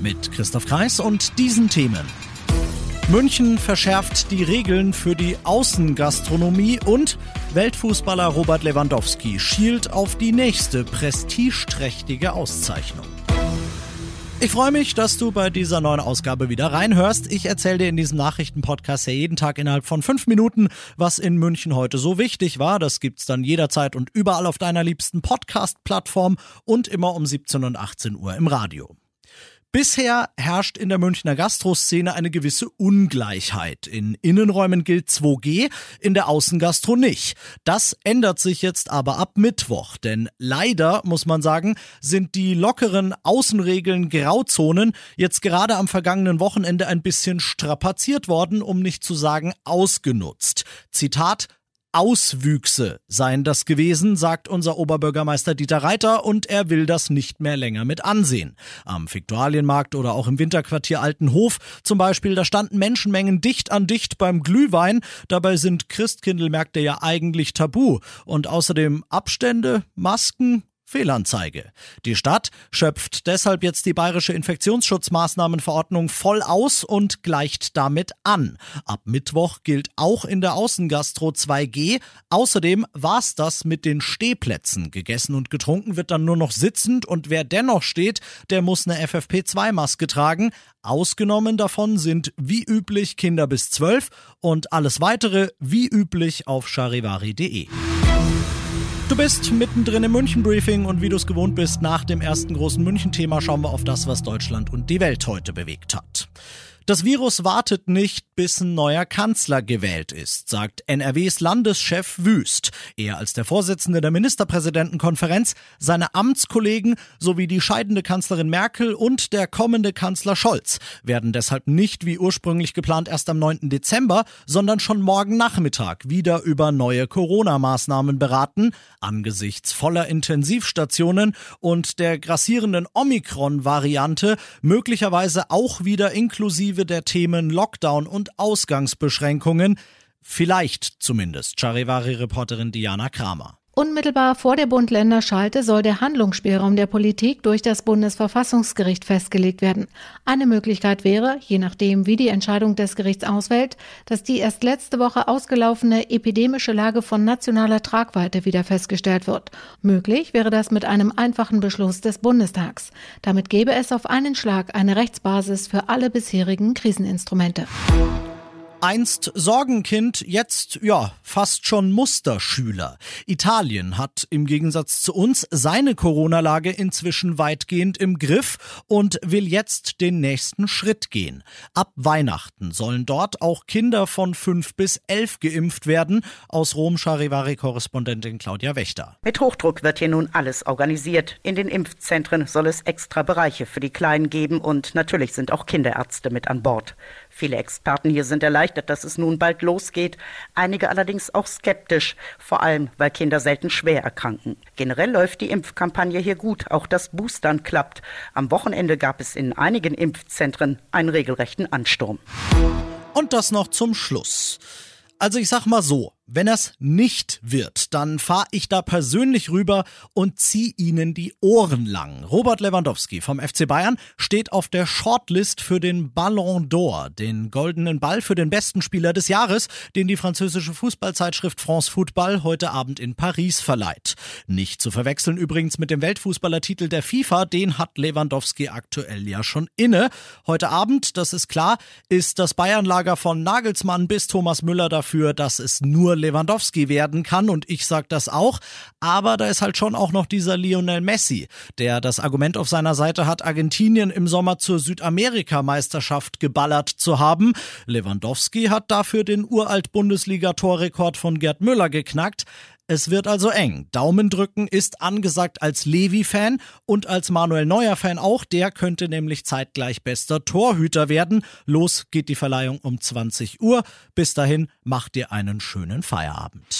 Mit Christoph Kreis und diesen Themen. München verschärft die Regeln für die Außengastronomie und Weltfußballer Robert Lewandowski schielt auf die nächste prestigeträchtige Auszeichnung. Ich freue mich, dass du bei dieser neuen Ausgabe wieder reinhörst. Ich erzähle dir in diesem Nachrichtenpodcast ja jeden Tag innerhalb von fünf Minuten, was in München heute so wichtig war. Das gibt's dann jederzeit und überall auf deiner liebsten Podcast-Plattform und immer um 17 und 18 Uhr im Radio. Bisher herrscht in der Münchner Gastroszene eine gewisse Ungleichheit. In Innenräumen gilt 2G, in der Außengastro nicht. Das ändert sich jetzt aber ab Mittwoch, denn leider, muss man sagen, sind die lockeren Außenregeln Grauzonen jetzt gerade am vergangenen Wochenende ein bisschen strapaziert worden, um nicht zu sagen ausgenutzt. Zitat Auswüchse seien das gewesen, sagt unser Oberbürgermeister Dieter Reiter und er will das nicht mehr länger mit ansehen. Am Viktualienmarkt oder auch im Winterquartier Altenhof zum Beispiel, da standen Menschenmengen dicht an dicht beim Glühwein. Dabei sind Christkindlmärkte ja eigentlich tabu. Und außerdem Abstände, Masken, Fehlanzeige. Die Stadt schöpft deshalb jetzt die bayerische Infektionsschutzmaßnahmenverordnung voll aus und gleicht damit an. Ab Mittwoch gilt auch in der Außengastro 2G. Außerdem war's das mit den Stehplätzen. Gegessen und getrunken wird dann nur noch sitzend und wer dennoch steht, der muss eine FFP2-Maske tragen. Ausgenommen davon sind wie üblich Kinder bis 12 und alles weitere wie üblich auf charivari.de. Du bist mittendrin im München-Briefing und wie du es gewohnt bist, nach dem ersten großen München-Thema schauen wir auf das, was Deutschland und die Welt heute bewegt hat. Das Virus wartet nicht, bis ein neuer Kanzler gewählt ist, sagt NRWs Landeschef Wüst. Er als der Vorsitzende der Ministerpräsidentenkonferenz, seine Amtskollegen sowie die scheidende Kanzlerin Merkel und der kommende Kanzler Scholz werden deshalb nicht wie ursprünglich geplant erst am 9. Dezember, sondern schon morgen Nachmittag wieder über neue Corona-Maßnahmen beraten, angesichts voller Intensivstationen und der grassierenden Omikron-Variante möglicherweise auch wieder inklusive inklusive der Themen Lockdown und Ausgangsbeschränkungen. Vielleicht zumindest, Charivari-Reporterin Diana Kramer. Unmittelbar vor der Bund-Länder-Schalte soll der Handlungsspielraum der Politik durch das Bundesverfassungsgericht festgelegt werden. Eine Möglichkeit wäre, je nachdem, wie die Entscheidung des Gerichts ausfällt, dass die erst letzte Woche ausgelaufene epidemische Lage von nationaler Tragweite wieder festgestellt wird. Möglich wäre das mit einem einfachen Beschluss des Bundestags. Damit gäbe es auf einen Schlag eine Rechtsbasis für alle bisherigen Kriseninstrumente. Einst Sorgenkind, jetzt ja fast schon Musterschüler. Italien hat im Gegensatz zu uns seine Corona-Lage inzwischen weitgehend im Griff und will jetzt den nächsten Schritt gehen. Ab Weihnachten sollen dort auch Kinder von fünf bis elf geimpft werden. Aus Rom Charivari-Korrespondentin Claudia Wächter. Mit Hochdruck wird hier nun alles organisiert. In den Impfzentren soll es extra Bereiche für die Kleinen geben und natürlich sind auch Kinderärzte mit an Bord. Viele Experten hier sind erleichtert, dass es nun bald losgeht, einige allerdings auch skeptisch, vor allem weil Kinder selten schwer erkranken. Generell läuft die Impfkampagne hier gut, auch das Boostern klappt. Am Wochenende gab es in einigen Impfzentren einen regelrechten Ansturm. Und das noch zum Schluss. Also ich sag mal so, wenn das nicht wird, dann fahre ich da persönlich rüber und zieh ihnen die Ohren lang. Robert Lewandowski vom FC Bayern steht auf der Shortlist für den Ballon d'Or, den goldenen Ball für den besten Spieler des Jahres, den die französische Fußballzeitschrift France Football heute Abend in Paris verleiht. Nicht zu verwechseln übrigens mit dem Weltfußballertitel der FIFA, den hat Lewandowski aktuell ja schon inne. Heute Abend, das ist klar, ist das Bayernlager von Nagelsmann bis Thomas Müller dafür, dass es nur Lewandowski werden kann und ich sag das auch, aber da ist halt schon auch noch dieser Lionel Messi, der das Argument auf seiner Seite hat, Argentinien im Sommer zur Südamerika-Meisterschaft geballert zu haben. Lewandowski hat dafür den uralt Bundesliga-Torrekord von Gerd Müller geknackt. Es wird also eng. Daumen drücken ist angesagt als Levi-Fan und als Manuel Neuer-Fan auch. Der könnte nämlich zeitgleich bester Torhüter werden. Los geht die Verleihung um 20 Uhr. Bis dahin macht ihr einen schönen Feierabend.